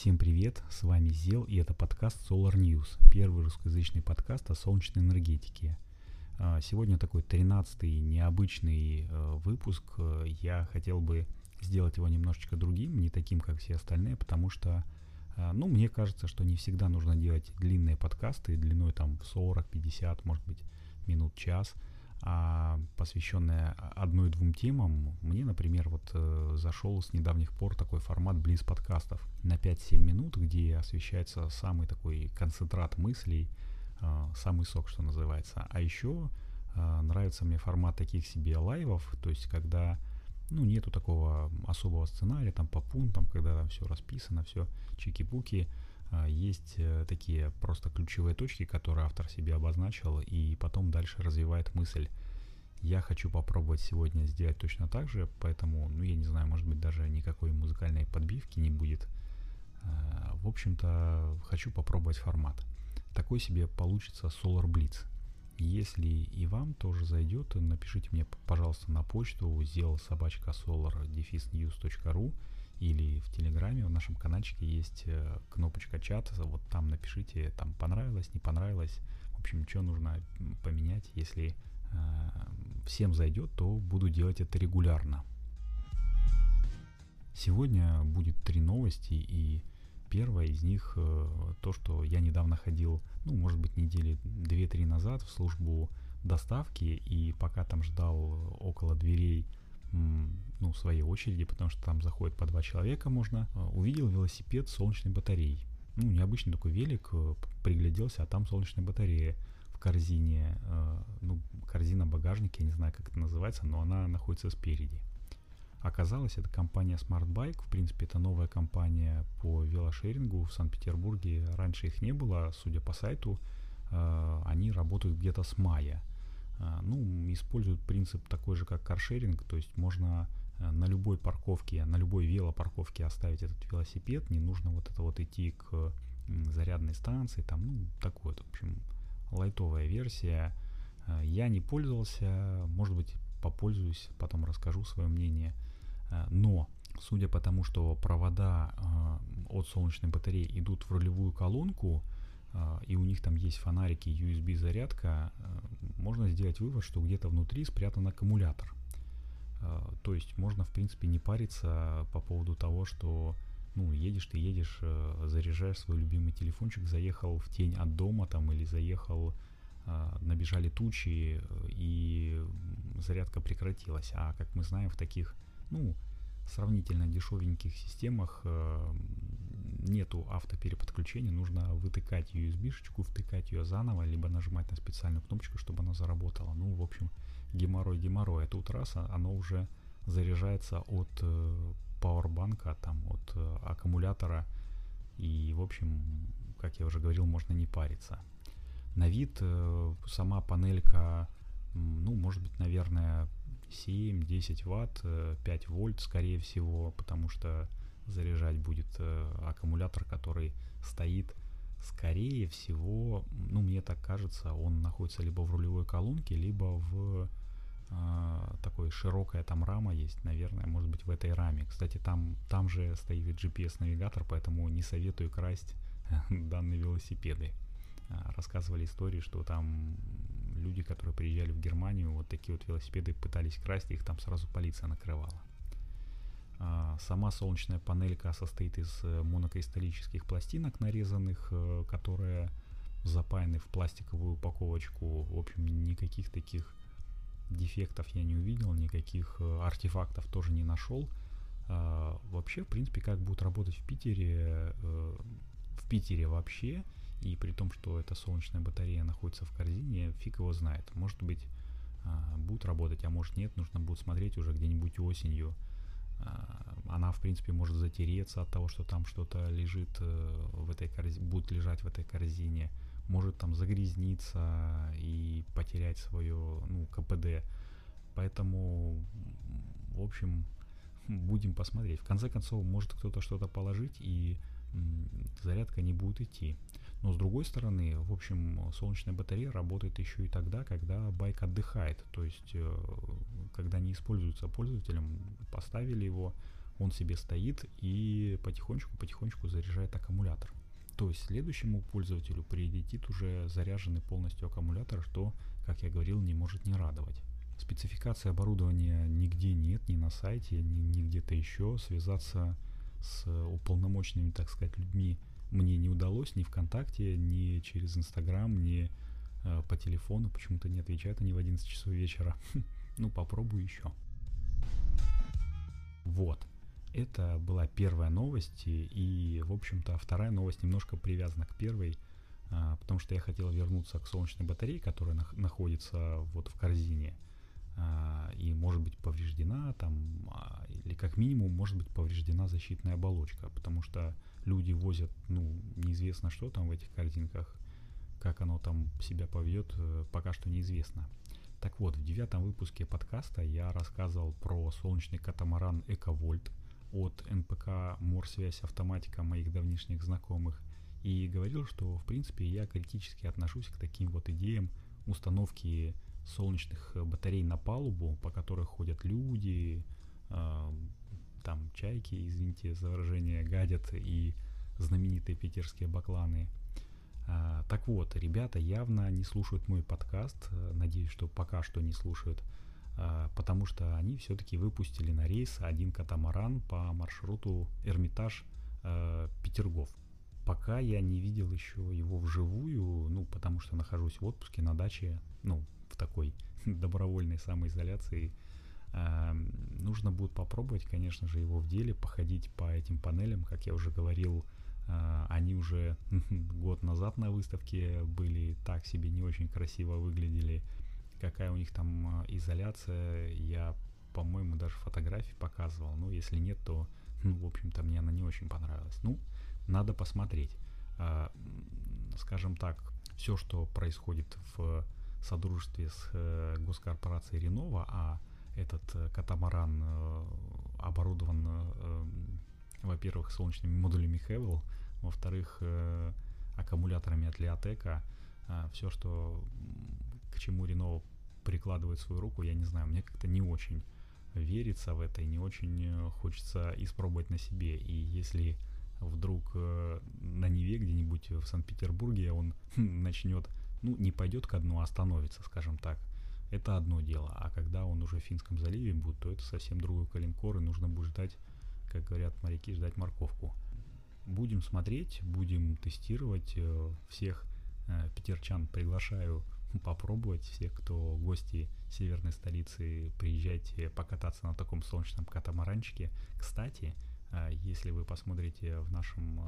Всем привет, с вами Зел и это подкаст Solar News, первый русскоязычный подкаст о солнечной энергетике. А, сегодня такой 13-й необычный э, выпуск. Я хотел бы сделать его немножечко другим, не таким, как все остальные, потому что, а, ну, мне кажется, что не всегда нужно делать длинные подкасты длиной там 40, 50, может быть, минут, час – а посвященная одной-двум темам, мне, например, вот э, зашел с недавних пор такой формат близ подкастов на 5-7 минут, где освещается самый такой концентрат мыслей, э, самый сок, что называется. А еще э, нравится мне формат таких себе лайвов, то есть когда ну, нету такого особого сценария, там по пунктам, когда там все расписано, все чики-пуки, есть э, такие просто ключевые точки, которые автор себе обозначил, и потом дальше развивает мысль. Я хочу попробовать сегодня сделать точно так же, поэтому, ну, я не знаю, может быть, даже никакой музыкальной подбивки не будет. А, в общем-то, хочу попробовать формат. Такой себе получится Solar Blitz. Если и вам тоже зайдет, напишите мне, пожалуйста, на почту сделал собачка solar news.ru или в Телеграме, в нашем каналчике есть э, кнопочка чат, вот там напишите, там понравилось, не понравилось, в общем, что нужно поменять, если э, всем зайдет, то буду делать это регулярно. Сегодня будет три новости, и первая из них э, то, что я недавно ходил, ну, может быть, недели 2-3 назад в службу доставки, и пока там ждал около дверей ну, своей очереди, потому что там заходит по два человека можно, а, увидел велосипед с солнечной батареей. Ну, необычный такой велик, э, пригляделся, а там солнечная батарея в корзине, э, ну, корзина багажника, я не знаю, как это называется, но она находится спереди. Оказалось, это компания Smart Bike, в принципе, это новая компания по велошерингу в Санкт-Петербурге. Раньше их не было, судя по сайту, э, они работают где-то с мая. Ну, используют принцип такой же, как каршеринг, то есть можно Э, на любой парковке, на любой велопарковке оставить этот велосипед, не нужно вот это вот идти к зарядной станции, там, ну, такой вот, в общем, лайтовая версия. Э, я не пользовался, может быть, попользуюсь, потом расскажу свое мнение. Э, но, судя по тому, что провода от солнечной батареи идут в рулевую колонку, и у них там есть фонарики, USB зарядка, можно сделать вывод, что где-то внутри спрятан аккумулятор. А, то есть можно, в принципе, не париться по поводу того, что ну, едешь ты, едешь, э, заряжаешь свой любимый телефончик, заехал в тень от дома там или заехал, а, набежали тучи и зарядка прекратилась. А как мы знаем, в таких, ну, сравнительно дешевеньких системах э, нету автопереподключения, нужно вытыкать USB-шечку, втыкать ее заново, либо нажимать на специальную кнопочку, чтобы она заработала. Ну, в общем, геморрой геморрой. А тут раз, оно уже заряжается от э, пауэрбанка, там, от э, аккумулятора. И, в общем, как я уже говорил, можно не париться. На вид э, сама панелька, ну, может быть, наверное, 7-10 ватт, 5 вольт, скорее всего, потому что заряжать будет аккумулятор, который стоит скорее всего, ну, мне так кажется, он находится либо в рулевой колонке, либо в э, такой широкая там рама есть, наверное, может быть в этой раме. Кстати, там, там же стоит GPS-навигатор, поэтому не советую красть данные велосипеды. А, рассказывали истории, что там люди, которые приезжали в Германию, вот такие вот велосипеды пытались красть, их там сразу полиция накрывала. А, сама солнечная панелька состоит из э, монокристаллических пластинок нарезанных, э, которые запаяны в пластиковую упаковочку. В общем, никаких таких дефектов я не увидел, никаких э, артефактов тоже не нашел. А, вообще, в принципе, как будет работать в Питере, в Питере вообще, и при том, что эта солнечная батарея находится в корзине, фиг его знает. Может быть, а, будет работать, а может нет, нужно будет смотреть уже где-нибудь осенью, она, в принципе, может затереться от того, что там что-то лежит э, в этой корзине, будет лежать в этой корзине, может там загрязниться и потерять свое, ну, КПД. Поэтому, в общем, будем посмотреть. В конце концов, может кто-то что-то положить и зарядка не будет идти. Но с другой стороны, в общем, солнечная батарея работает еще и тогда, когда байк отдыхает. То есть, э, когда не используется пользователем, поставили его, он себе стоит и потихонечку-потихонечку заряжает аккумулятор. То есть следующему пользователю прилетит уже заряженный полностью аккумулятор, что, как я говорил, не может не радовать. Спецификации оборудования нигде нет, ни на сайте, ни, ни где-то еще. Связаться с уполномоченными, так сказать, людьми мне не удалось ни ВКонтакте, ни через Инстаграм, ни э, по телефону. Почему-то не отвечают они в 11 часов вечера. ну, попробую еще. Вот. Это была первая новость, и, в общем-то, вторая новость немножко привязана к первой, а, потому что я хотел вернуться к солнечной батарее, которая нах- находится вот в корзине, а, и может быть повреждена там, а, или как минимум может быть повреждена защитная оболочка, потому что люди возят, ну, неизвестно что там в этих корзинках, как оно там себя поведет, э, пока что неизвестно. Так вот, в девятом выпуске подкаста я рассказывал про солнечный катамаран Эковольт от НПК Морсвязь Автоматика моих давнишних знакомых и говорил, что в принципе я критически отношусь к таким вот идеям установки солнечных батарей на палубу, по которой ходят люди, э, там чайки, извините за выражение, гадят и знаменитые питерские бакланы – так вот, ребята явно не слушают мой подкаст, э, надеюсь, что пока что не слушают, а, потому что они все-таки выпустили на рейс один катамаран по маршруту Эрмитаж э, Петергоф. Пока я не видел еще его вживую, ну, потому что нахожусь в отпуске на даче, ну, в такой добровольной самоизоляции, а, нужно будет попробовать, конечно же, его в деле, походить по этим панелям, как я уже говорил, а, они уже год назад на выставке были так себе не очень красиво выглядели. Какая у них там а, изоляция, я, по-моему, даже фотографии показывал. Ну, если нет, то, ну, в общем-то, мне она не очень понравилась. Ну, надо посмотреть. А, скажем так, все, что происходит в содружестве с э, госкорпорацией Ренова, а этот э, катамаран э, оборудован во-первых, солнечными модулями Hevel, во-вторых, э, аккумуляторами от Leoteka. Э, все, что к чему Renault прикладывает свою руку, я не знаю, мне как-то не очень верится в это и не очень э, хочется испробовать на себе. И если вдруг э, на Неве где-нибудь в Санкт-Петербурге он начнет, ну, не пойдет ко дну, а остановится, скажем так, это одно дело. А когда он уже в Финском заливе будет, то это совсем другой калинкор, и нужно будет ждать как говорят моряки, ждать морковку. Будем смотреть, будем тестировать. Э, всех э, питерчан приглашаю попробовать. Всех, кто гости северной столицы, приезжайте покататься на таком солнечном катамаранчике. Кстати, э, если вы посмотрите в нашем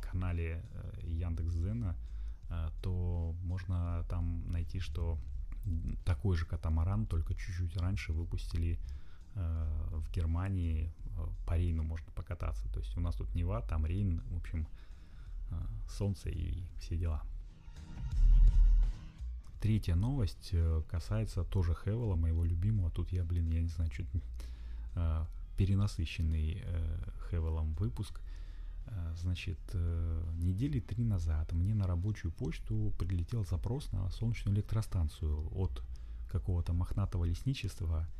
канале Яндекс.Зена, то можно там найти, что такой же катамаран, только чуть-чуть раньше выпустили в Германии по Рейну можно покататься. То есть у нас тут Нева, там Рейн, в общем, э, солнце и все дела. Третья новость э, касается тоже Хевела, моего любимого. Тут я, блин, я не знаю, чуть э, перенасыщенный Хевелом выпуск. Значит, недели три назад мне на рабочую почту прилетел запрос на солнечную электростанцию от какого-то мохнатого лесничества –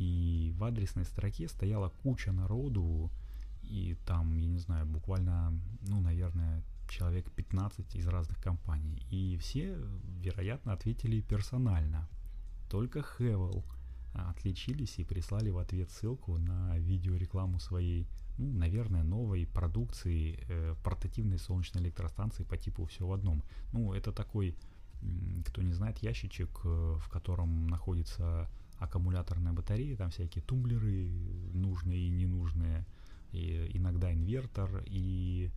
и в адресной строке стояла куча народу, и там, я не знаю, буквально, ну, наверное, человек 15 из разных компаний. И все, вероятно, ответили персонально. Только Хевел отличились и прислали в ответ ссылку на видеорекламу своей, ну, наверное, новой продукции э, портативной солнечной электростанции по типу все в одном. Ну, это такой, кто не знает, ящичек, э, в котором находится аккумуляторная батарея, там всякие тумблеры нужные и ненужные, и иногда инвертор, и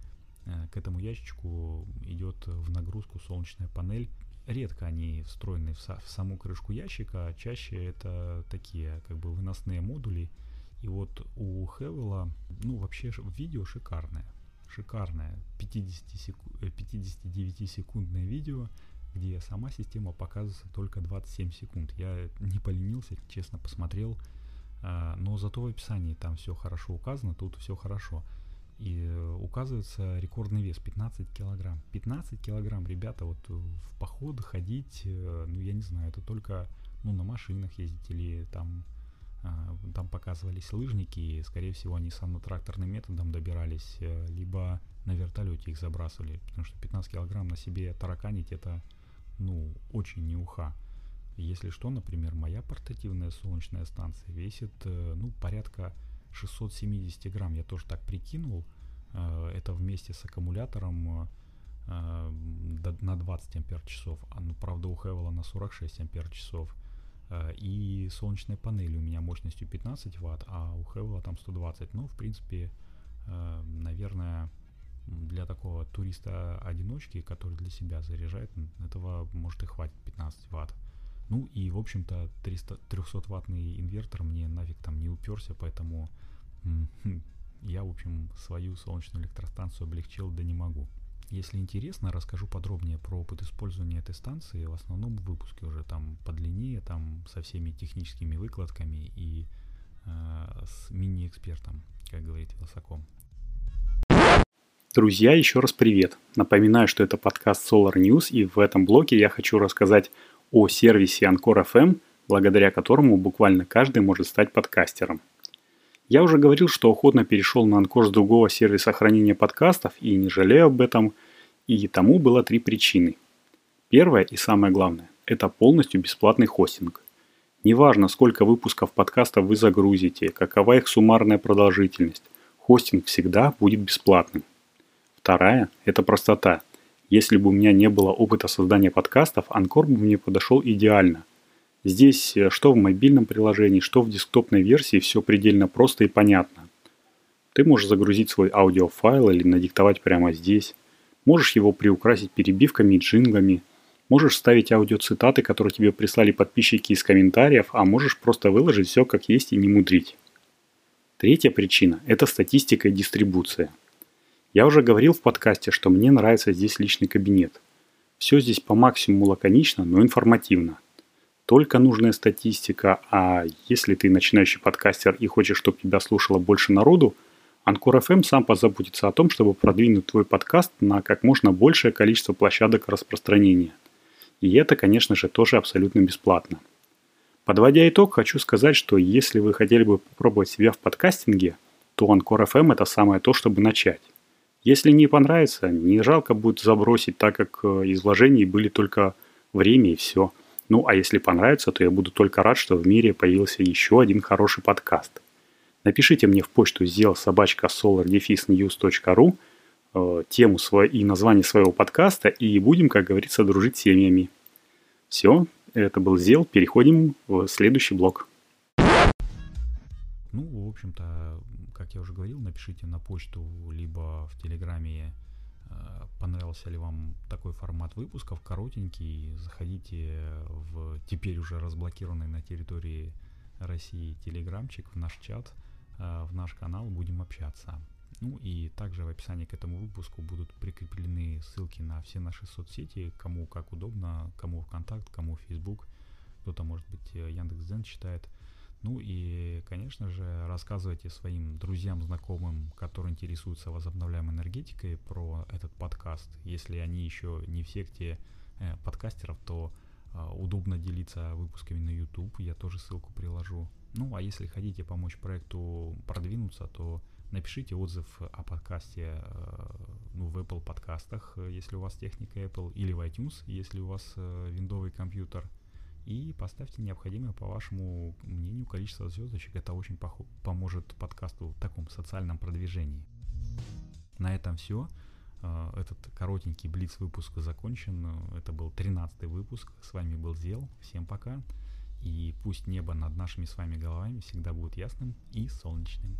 э, к этому ящичку идет в нагрузку солнечная панель. Редко они встроены в, в саму крышку ящика, а чаще это такие как бы выносные модули. И вот у Хевела, ну вообще видео шикарное. Шикарное 50 секу- 59-секундное видео, где сама система показывается только 27 секунд. Я не поленился, честно посмотрел, а, но зато в описании там все хорошо указано, тут все хорошо. И указывается рекордный вес 15 килограмм. 15 килограмм, ребята, вот в поход ходить, э, ну я не знаю, это только ну, на машинах ездить или там А, там показывались лыжники, и, скорее всего, они санно-тракторным методом добирались, э, либо на вертолете их забрасывали, потому что 15 килограмм на себе тараканить это, ну, очень не уха. Если что, например, моя портативная солнечная станция весит, э, ну, порядка 670 грамм, я тоже так прикинул, э, это вместе с аккумулятором на 20 ампер часов, а, ну, правда, у Хевела на 46 ампер часов, Э, и солнечная панель у меня мощностью 15 ватт, а у Хевела там 120. Ну, в принципе, э, наверное, для такого туриста-одиночки, который для себя заряжает, этого может и хватит 15 ватт. Ну и, в общем-то, 300, 300-ваттный инвертор мне нафиг там не уперся, поэтому я, в общем, свою солнечную электростанцию облегчил, да не могу. Если интересно, расскажу подробнее про опыт использования этой станции в основном в выпуске уже там подлиннее, там со всеми техническими выкладками и э, с мини-экспертом, как говорит Вилсаком. Друзья, еще раз привет. Напоминаю, что это подкаст Solar News, и в этом блоке я хочу рассказать о сервисе Anchor FM, благодаря которому буквально каждый может стать подкастером. Я уже говорил, что охотно перешел на Анкор с другого сервиса хранения подкастов и не жалею об этом, и тому было три причины. Первое и самое главное – это полностью бесплатный хостинг. Неважно, сколько выпусков подкастов вы загрузите, какова их суммарная продолжительность, хостинг всегда будет бесплатным. Вторая – это простота. Если бы у меня не было опыта создания подкастов, Анкор бы мне подошел идеально – Здесь э, что в мобильном приложении, что в десктопной версии все предельно просто и понятно. Ты можешь загрузить свой аудиофайл или надиктовать прямо здесь. Можешь его приукрасить перебивками и джинглами. Можешь ставить аудиоцитаты, которые тебе прислали подписчики из комментариев, а можешь просто выложить все как есть и не мудрить. Третья причина – это статистика и дистрибуция. Я уже говорил в подкасте, что мне нравится здесь личный кабинет. Все здесь по максимуму лаконично, но информативно только нужная статистика, а если ты начинающий подкастер и хочешь, чтобы тебя слушало больше народу, Анкор FM сам позаботится о том, чтобы продвинуть твой подкаст на как можно большее количество площадок распространения. И это, конечно же, тоже абсолютно бесплатно. Подводя итог, хочу сказать, что если вы хотели бы попробовать себя в подкастинге, то Анкор FM это самое то, чтобы начать. Если не понравится, не жалко будет забросить, так как э, из вложений были только время и все – ну, а если понравится, то я буду только рад, что в мире появился еще один хороший подкаст. Напишите мне в почту сделал собачка solardefisnews.ru э, тему и название своего подкаста, и будем, как говорится, дружить семьями. Все, это был Зел, переходим в следующий блок. Ну, в общем-то, как я уже говорил, напишите на почту, либо в Телеграме Э, понравился ли вам такой формат выпусков, коротенький, заходите в теперь уже разблокированный на территории России телеграмчик, в наш чат, э, в наш канал, будем общаться. Ну и также в описании к этому выпуску будут прикреплены ссылки на все наши соцсети, кому как удобно, кому ВКонтакт, кому Facebook, кто-то, может быть, э, Яндекс.Дзен читает – ну и, конечно же, рассказывайте своим друзьям, знакомым, которые интересуются возобновляемой энергетикой про этот подкаст. Если они еще не в секте э, подкастеров, то э, удобно делиться выпусками на YouTube, я тоже ссылку приложу. Ну а если хотите помочь проекту продвинуться, то напишите отзыв о подкасте э, ну, в Apple подкастах, если у вас техника Apple, или в iTunes, если у вас э, виндовый компьютер – и поставьте необходимое, по вашему мнению, количество звездочек. Это очень поможет подкасту в таком социальном продвижении. На этом все. А, этот коротенький блиц выпуск закончен. Это был 13 выпуск. С вами был Зел. Всем пока. И пусть небо над нашими с вами головами всегда будет ясным и солнечным.